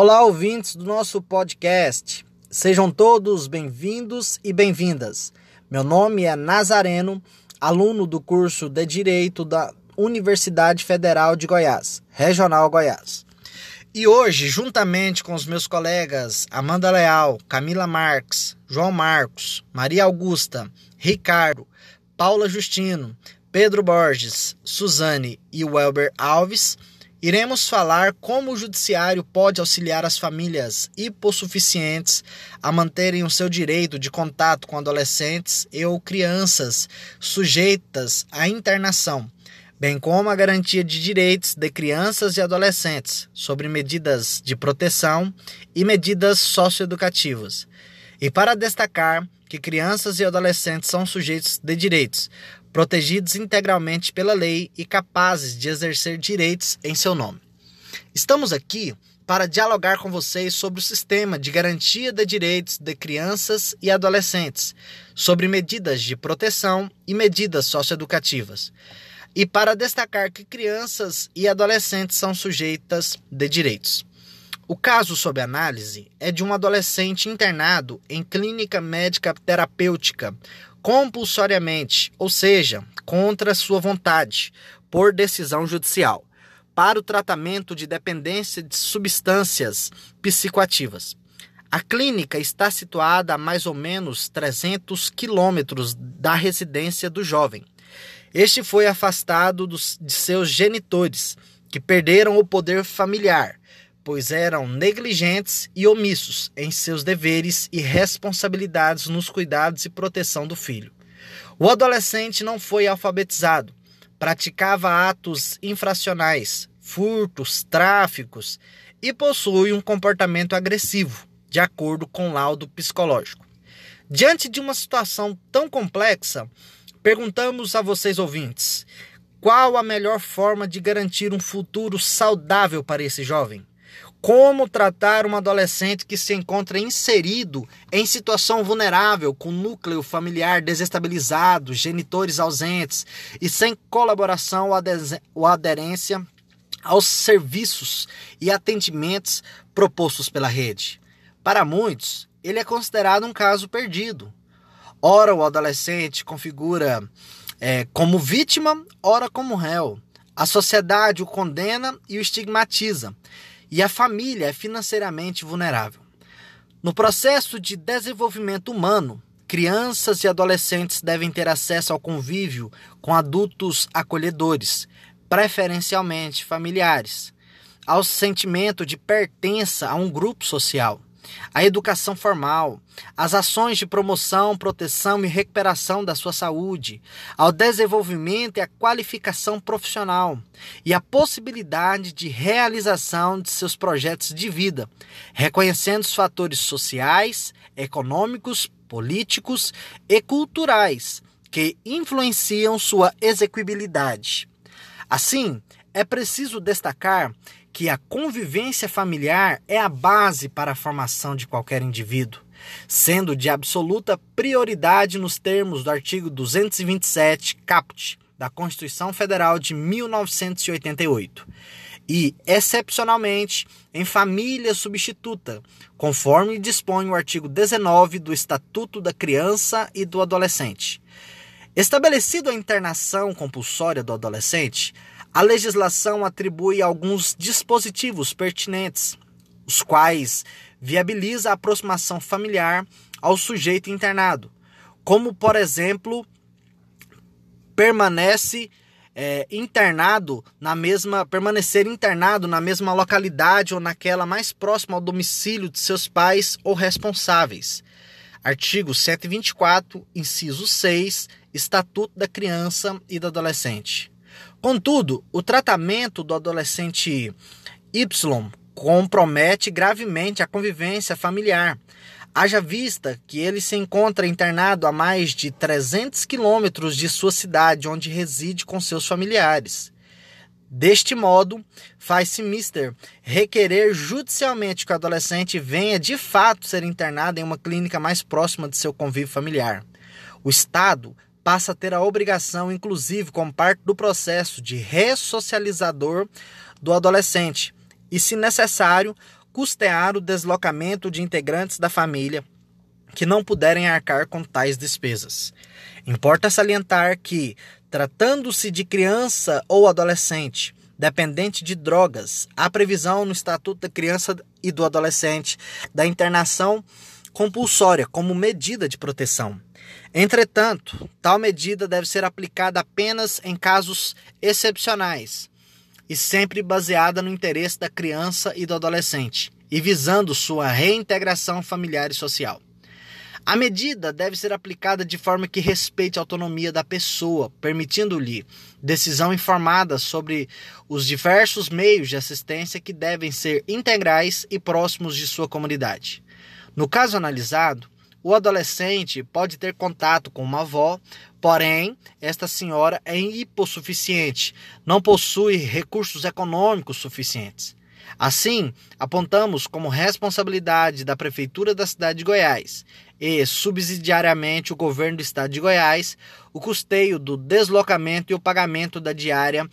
Olá, ouvintes do nosso podcast. Sejam todos bem-vindos e bem-vindas. Meu nome é Nazareno, aluno do curso de Direito da Universidade Federal de Goiás, Regional Goiás. E hoje, juntamente com os meus colegas Amanda Leal, Camila Marques, João Marcos, Maria Augusta, Ricardo, Paula Justino, Pedro Borges, Suzane e Welber Alves, iremos falar como o judiciário pode auxiliar as famílias hipossuficientes a manterem o seu direito de contato com adolescentes e ou crianças sujeitas à internação bem como a garantia de direitos de crianças e adolescentes sobre medidas de proteção e medidas socioeducativas. E para destacar que crianças e adolescentes são sujeitos de direitos, protegidos integralmente pela lei e capazes de exercer direitos em seu nome. Estamos aqui para dialogar com vocês sobre o sistema de garantia de direitos de crianças e adolescentes, sobre medidas de proteção e medidas socioeducativas e para destacar que crianças e adolescentes são sujeitas de direitos. O caso sob análise é de um adolescente internado em clínica médica terapêutica compulsoriamente, ou seja, contra sua vontade, por decisão judicial, para o tratamento de dependência de substâncias psicoativas. A clínica está situada a mais ou menos 300 quilômetros da residência do jovem este foi afastado dos, de seus genitores, que perderam o poder familiar, pois eram negligentes e omissos em seus deveres e responsabilidades nos cuidados e proteção do filho. O adolescente não foi alfabetizado, praticava atos infracionais, furtos, tráficos e possui um comportamento agressivo, de acordo com laudo psicológico. Diante de uma situação tão complexa, Perguntamos a vocês ouvintes: qual a melhor forma de garantir um futuro saudável para esse jovem? Como tratar um adolescente que se encontra inserido em situação vulnerável, com núcleo familiar desestabilizado, genitores ausentes e sem colaboração ou aderência aos serviços e atendimentos propostos pela rede? Para muitos, ele é considerado um caso perdido, Ora, o adolescente configura é, como vítima, ora como réu. A sociedade o condena e o estigmatiza, e a família é financeiramente vulnerável. No processo de desenvolvimento humano, crianças e adolescentes devem ter acesso ao convívio com adultos acolhedores, preferencialmente familiares, ao sentimento de pertença a um grupo social a educação formal, as ações de promoção, proteção e recuperação da sua saúde, ao desenvolvimento e à qualificação profissional e a possibilidade de realização de seus projetos de vida, reconhecendo os fatores sociais, econômicos, políticos e culturais que influenciam sua execuibilidade. Assim, é preciso destacar que a convivência familiar é a base para a formação de qualquer indivíduo, sendo de absoluta prioridade nos termos do artigo 227, caput, da Constituição Federal de 1988 e, excepcionalmente, em família substituta, conforme dispõe o artigo 19 do Estatuto da Criança e do Adolescente. Estabelecido a internação compulsória do adolescente, a legislação atribui alguns dispositivos pertinentes, os quais viabiliza a aproximação familiar ao sujeito internado, como por exemplo, permanece é, internado na mesma permanecer internado na mesma localidade ou naquela mais próxima ao domicílio de seus pais ou responsáveis. Artigo 124, inciso 6, Estatuto da Criança e do Adolescente. Contudo, o tratamento do adolescente Y compromete gravemente a convivência familiar. Haja vista que ele se encontra internado a mais de 300 quilômetros de sua cidade, onde reside com seus familiares. Deste modo, faz-se mister requerer judicialmente que o adolescente venha de fato ser internado em uma clínica mais próxima de seu convívio familiar. O Estado passa a ter a obrigação, inclusive, como parte do processo de ressocializador do adolescente e, se necessário, custear o deslocamento de integrantes da família que não puderem arcar com tais despesas. Importa salientar que, tratando-se de criança ou adolescente dependente de drogas, há previsão no Estatuto da Criança e do Adolescente da internação compulsória como medida de proteção. Entretanto, tal medida deve ser aplicada apenas em casos excepcionais e sempre baseada no interesse da criança e do adolescente e visando sua reintegração familiar e social. A medida deve ser aplicada de forma que respeite a autonomia da pessoa, permitindo-lhe decisão informada sobre os diversos meios de assistência que devem ser integrais e próximos de sua comunidade. No caso analisado, o adolescente pode ter contato com uma avó, porém, esta senhora é hipossuficiente, não possui recursos econômicos suficientes. Assim, apontamos como responsabilidade da Prefeitura da cidade de Goiás e, subsidiariamente, o governo do estado de Goiás o custeio do deslocamento e o pagamento da diária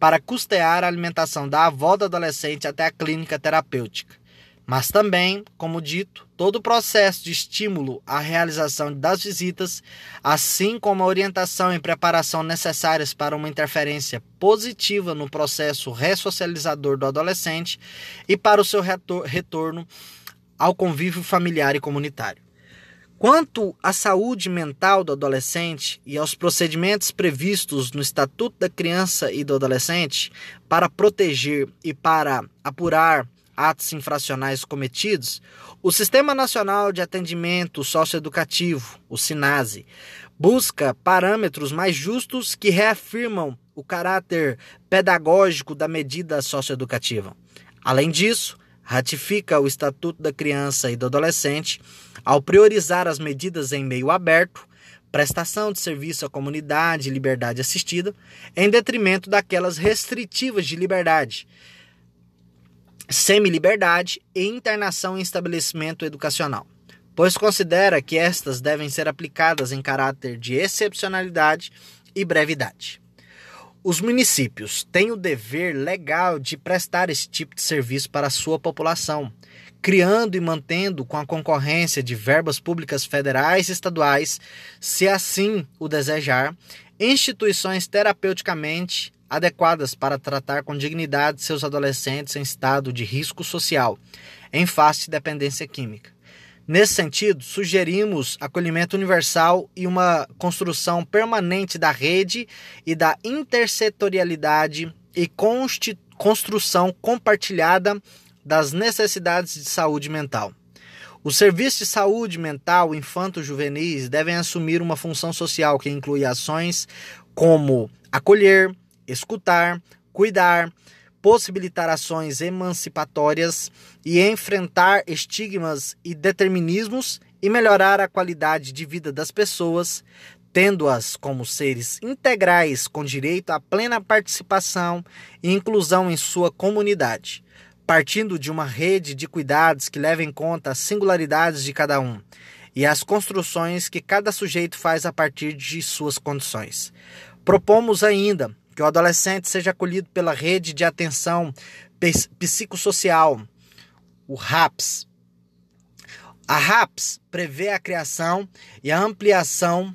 para custear a alimentação da avó do adolescente até a clínica terapêutica mas também, como dito, todo o processo de estímulo à realização das visitas, assim como a orientação e preparação necessárias para uma interferência positiva no processo ressocializador do adolescente e para o seu retorno ao convívio familiar e comunitário. Quanto à saúde mental do adolescente e aos procedimentos previstos no Estatuto da Criança e do Adolescente para proteger e para apurar atos infracionais cometidos, o Sistema Nacional de Atendimento Socioeducativo, o SINASE, busca parâmetros mais justos que reafirmam o caráter pedagógico da medida socioeducativa. Além disso, ratifica o Estatuto da Criança e do Adolescente ao priorizar as medidas em meio aberto, prestação de serviço à comunidade e liberdade assistida, em detrimento daquelas restritivas de liberdade, semi-liberdade e internação em estabelecimento educacional, pois considera que estas devem ser aplicadas em caráter de excepcionalidade e brevidade. Os municípios têm o dever legal de prestar esse tipo de serviço para a sua população, criando e mantendo com a concorrência de verbas públicas federais e estaduais, se assim o desejar, instituições terapeuticamente adequadas para tratar com dignidade seus adolescentes em estado de risco social, em face de dependência química. Nesse sentido, sugerimos acolhimento universal e uma construção permanente da rede e da intersetorialidade e construção compartilhada das necessidades de saúde mental. Os serviços de saúde mental infanto-juvenis devem assumir uma função social que inclui ações como acolher, escutar, cuidar, possibilitar ações emancipatórias e enfrentar estigmas e determinismos e melhorar a qualidade de vida das pessoas, tendo-as como seres integrais com direito à plena participação e inclusão em sua comunidade, partindo de uma rede de cuidados que leva em conta as singularidades de cada um e as construções que cada sujeito faz a partir de suas condições. Propomos ainda que o adolescente seja acolhido pela rede de atenção psicossocial, o RAPS. A RAPS prevê a criação e a ampliação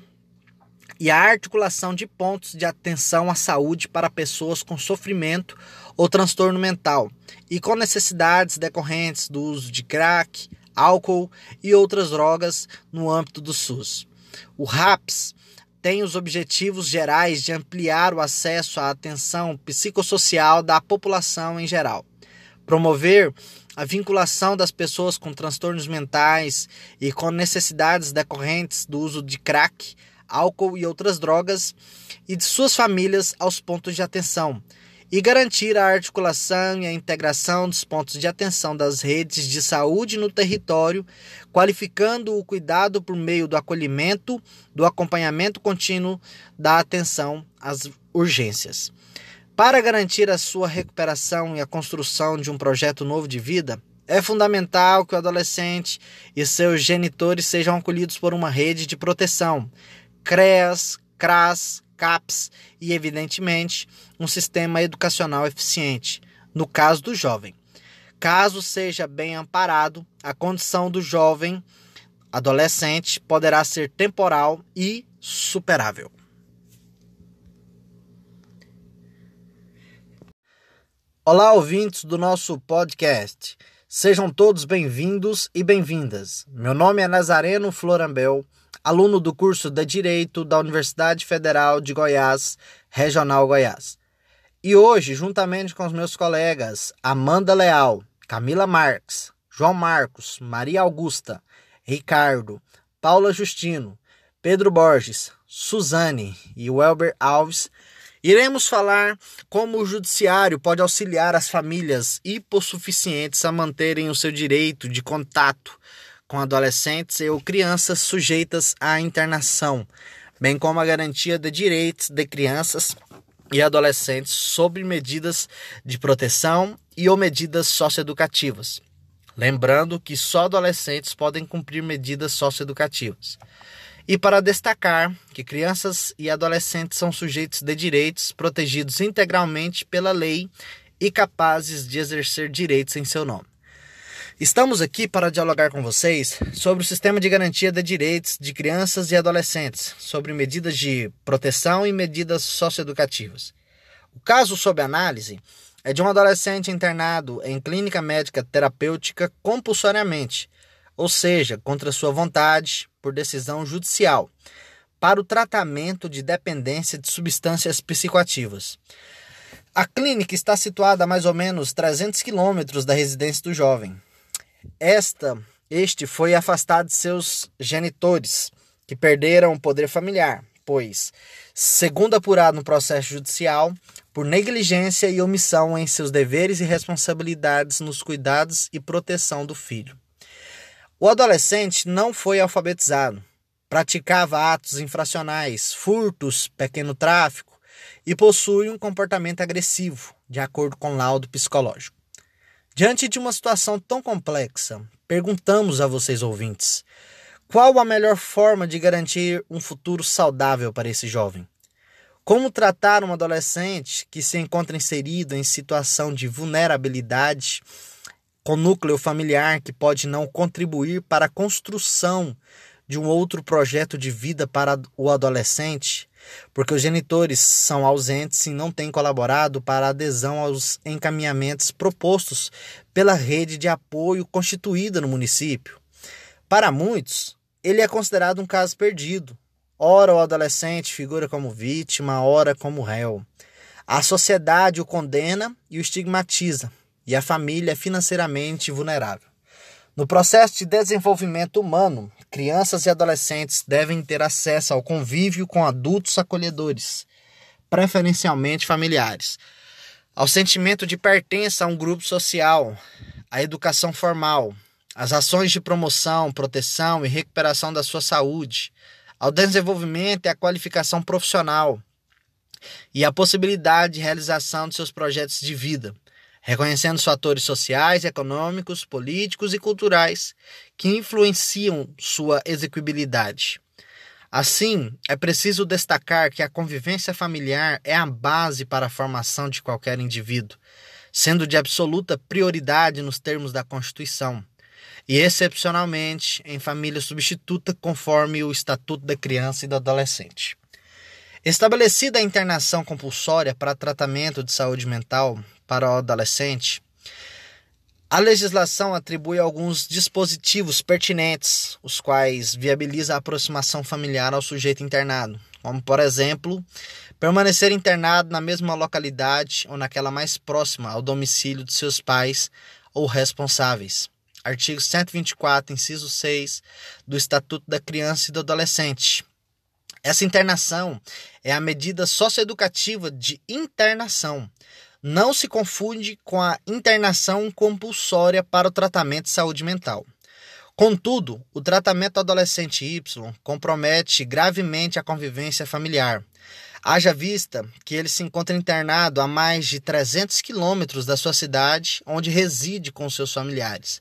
e a articulação de pontos de atenção à saúde para pessoas com sofrimento ou transtorno mental e com necessidades decorrentes do uso de crack, álcool e outras drogas no âmbito do SUS. O RAPS tem os objetivos gerais de ampliar o acesso à atenção psicossocial da população em geral, promover a vinculação das pessoas com transtornos mentais e com necessidades decorrentes do uso de crack, álcool e outras drogas e de suas famílias aos pontos de atenção, e garantir a articulação e a integração dos pontos de atenção das redes de saúde no território, qualificando o cuidado por meio do acolhimento, do acompanhamento contínuo, da atenção às urgências. Para garantir a sua recuperação e a construção de um projeto novo de vida, é fundamental que o adolescente e seus genitores sejam acolhidos por uma rede de proteção, CREAS, CRAS, CAPS e, evidentemente, um sistema educacional eficiente, no caso do jovem. caso seja bem amparado, a condição do jovem adolescente poderá ser temporal e superável. Olá, ouvintes do nosso podcast. Sejam todos bem-vindos e bem-vindas. Meu nome é Nazareno Florambel, aluno do curso de Direito da Universidade Federal de Goiás, Regional Goiás. E hoje, juntamente com os meus colegas Amanda Leal, Camila Marques, João Marcos, Maria Augusta, Ricardo, Paula Justino, Pedro Borges, Suzane e Welber Alves, iremos falar como o judiciário pode auxiliar as famílias hipossuficientes a manterem o seu direito de contato com adolescentes ou crianças sujeitas à internação, bem como a garantia de direitos de crianças e adolescentes sob medidas de proteção e ou medidas socioeducativas. Lembrando que só adolescentes podem cumprir medidas socioeducativas. E para destacar que crianças e adolescentes são sujeitos de direitos protegidos integralmente pela lei e capazes de exercer direitos em seu nome. Estamos aqui para dialogar com vocês sobre o sistema de garantia de direitos de crianças e adolescentes, sobre medidas de proteção e medidas socioeducativas. O caso sob análise é de um adolescente internado em clínica médica terapêutica compulsoriamente, ou seja, contra sua vontade, por decisão judicial, para o tratamento de dependência de substâncias psicoativas. A clínica está situada a mais ou menos 300 quilômetros da residência do jovem. Esta, este foi afastado de seus genitores, que perderam o poder familiar, pois, segundo apurado no processo judicial, por negligência e omissão em seus deveres e responsabilidades nos cuidados e proteção do filho. O adolescente não foi alfabetizado, praticava atos infracionais, furtos, pequeno tráfico e possui um comportamento agressivo, de acordo com laudo psicológico. Diante de uma situação tão complexa, perguntamos a vocês ouvintes: qual a melhor forma de garantir um futuro saudável para esse jovem? Como tratar um adolescente que se encontra inserido em situação de vulnerabilidade com núcleo familiar que pode não contribuir para a construção de um outro projeto de vida para o adolescente, porque os genitores são ausentes e não têm colaborado para a adesão aos encaminhamentos propostos pela rede de apoio constituída no município. Para muitos, ele é considerado um caso perdido. Ora, o adolescente figura como vítima, ora como réu. A sociedade o condena e o estigmatiza, e a família é financeiramente vulnerável. No processo de desenvolvimento humano, crianças e adolescentes devem ter acesso ao convívio com adultos acolhedores, preferencialmente familiares, ao sentimento de pertença a um grupo social, à educação formal, às ações de promoção, proteção e recuperação da sua saúde, ao desenvolvimento e à qualificação profissional e à possibilidade de realização de seus projetos de vida reconhecendo os fatores sociais, econômicos, políticos e culturais que influenciam sua execuibilidade. Assim, é preciso destacar que a convivência familiar é a base para a formação de qualquer indivíduo, sendo de absoluta prioridade nos termos da Constituição, e excepcionalmente em família substituta conforme o Estatuto da Criança e do Adolescente. Estabelecida a internação compulsória para tratamento de saúde mental para o adolescente, a legislação atribui alguns dispositivos pertinentes, os quais viabilizam a aproximação familiar ao sujeito internado, como, por exemplo, permanecer internado na mesma localidade ou naquela mais próxima ao domicílio de seus pais ou responsáveis. Artigo 124, inciso 6 do Estatuto da Criança e do Adolescente. Essa internação é a medida socioeducativa de internação, não se confunde com a internação compulsória para o tratamento de saúde mental. Contudo, o tratamento adolescente Y compromete gravemente a convivência familiar. Haja vista que ele se encontra internado a mais de 300 quilômetros da sua cidade, onde reside com seus familiares.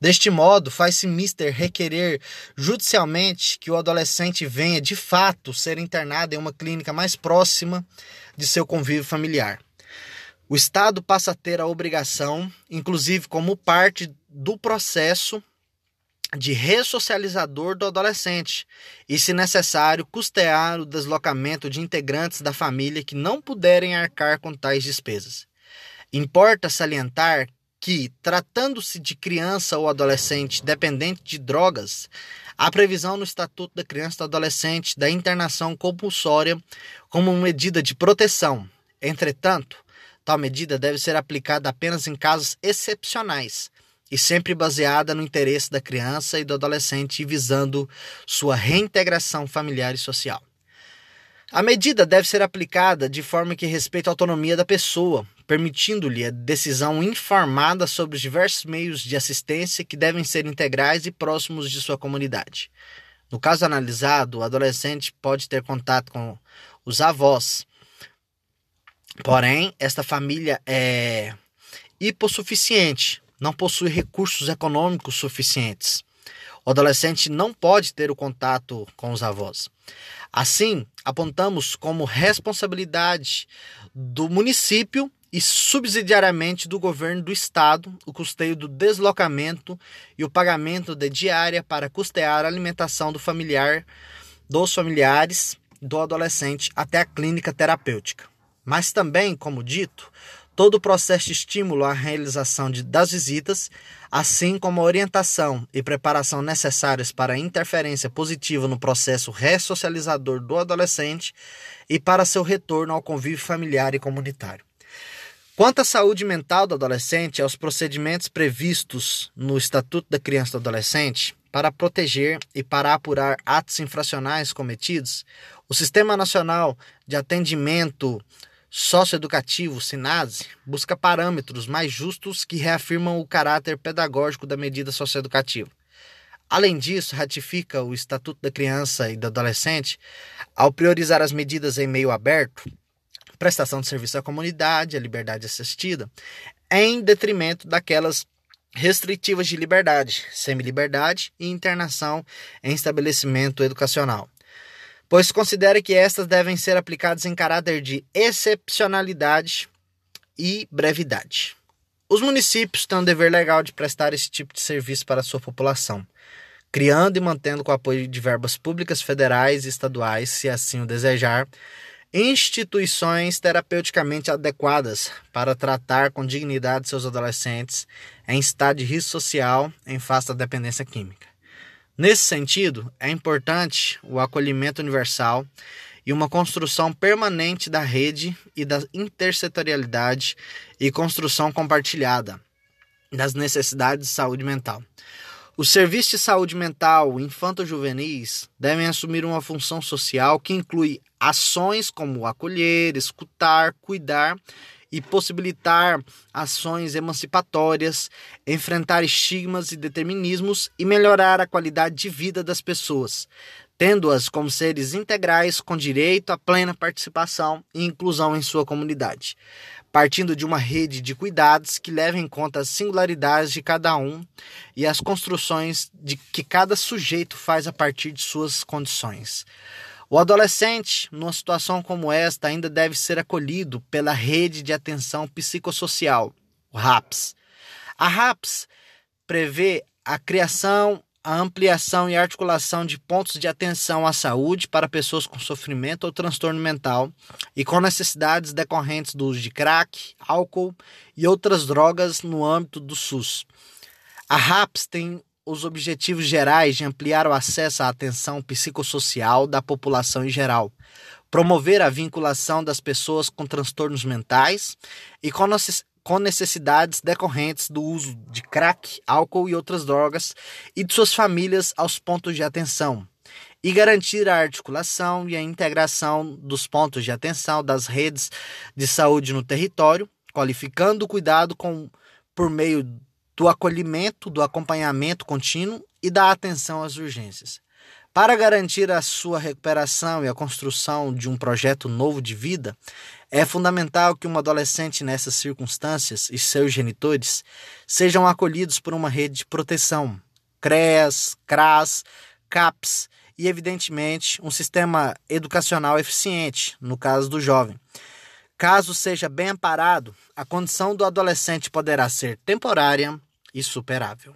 Deste modo, faz-se mister requerer judicialmente que o adolescente venha de fato ser internado em uma clínica mais próxima de seu convívio familiar. O Estado passa a ter a obrigação, inclusive como parte do processo de ressocializador do adolescente e, se necessário, custear o deslocamento de integrantes da família que não puderem arcar com tais despesas. Importa salientar que, tratando-se de criança ou adolescente dependente de drogas, há previsão no Estatuto da Criança e do Adolescente da internação compulsória como medida de proteção. Entretanto, tal medida deve ser aplicada apenas em casos excepcionais e sempre baseada no interesse da criança e do adolescente visando sua reintegração familiar e social. A medida deve ser aplicada de forma que respeite a autonomia da pessoa, permitindo-lhe a decisão informada sobre os diversos meios de assistência que devem ser integrais e próximos de sua comunidade. No caso analisado, o adolescente pode ter contato com os avós, porém, esta família é hipossuficiente, não possui recursos econômicos suficientes. O adolescente não pode ter o contato com os avós. Assim, apontamos como responsabilidade do município e subsidiariamente do governo do estado o custeio do deslocamento e o pagamento de diária para custear a alimentação do familiar, dos familiares do adolescente até a clínica terapêutica. Mas também, como dito, todo o processo de estímulo à realização de, das visitas, assim como a orientação e preparação necessárias para a interferência positiva no processo ressocializador do adolescente e para seu retorno ao convívio familiar e comunitário. Quanto à saúde mental do adolescente, aos procedimentos previstos no Estatuto da Criança e do Adolescente para proteger e para apurar atos infracionais cometidos, o Sistema Nacional de Atendimento socioeducativo, SINASE, busca parâmetros mais justos que reafirmam o caráter pedagógico da medida socioeducativa. Além disso, ratifica o Estatuto da Criança e do Adolescente ao priorizar as medidas em meio aberto, prestação de serviço à comunidade, a liberdade assistida, em detrimento daquelas restritivas de liberdade, semi-liberdade e internação em estabelecimento educacional pois considera que estas devem ser aplicadas em caráter de excepcionalidade e brevidade. Os municípios têm um dever legal de prestar esse tipo de serviço para a sua população, criando e mantendo com apoio de verbas públicas federais e estaduais, se assim o desejar, instituições terapeuticamente adequadas para tratar com dignidade seus adolescentes em estado de risco social em face da dependência química. Nesse sentido, é importante o acolhimento universal e uma construção permanente da rede e da intersetorialidade e construção compartilhada das necessidades de saúde mental. Os serviços de saúde mental infanto-juvenis devem assumir uma função social que inclui ações como acolher, escutar, cuidar e possibilitar ações emancipatórias, enfrentar estigmas e determinismos e melhorar a qualidade de vida das pessoas, tendo-as como seres integrais com direito à plena participação e inclusão em sua comunidade, partindo de uma rede de cuidados que leva em conta as singularidades de cada um e as construções de que cada sujeito faz a partir de suas condições. O adolescente, numa situação como esta, ainda deve ser acolhido pela Rede de Atenção Psicossocial, o RAPS. A RAPS prevê a criação, a ampliação e articulação de pontos de atenção à saúde para pessoas com sofrimento ou transtorno mental e com necessidades decorrentes do uso de crack, álcool e outras drogas no âmbito do SUS. A RAPS tem os objetivos gerais de ampliar o acesso à atenção psicossocial da população em geral, promover a vinculação das pessoas com transtornos mentais e com necessidades decorrentes do uso de crack, álcool e outras drogas e de suas famílias aos pontos de atenção, e garantir a articulação e a integração dos pontos de atenção das redes de saúde no território, qualificando o cuidado com, por meio do acolhimento, do acompanhamento contínuo e da atenção às urgências. Para garantir a sua recuperação e a construção de um projeto novo de vida, é fundamental que um adolescente nessas circunstâncias e seus genitores sejam acolhidos por uma rede de proteção, CREAS, CRAS, CAPS e, evidentemente, um sistema educacional eficiente, no caso do jovem, Caso seja bem amparado, a condição do adolescente poderá ser temporária e superável.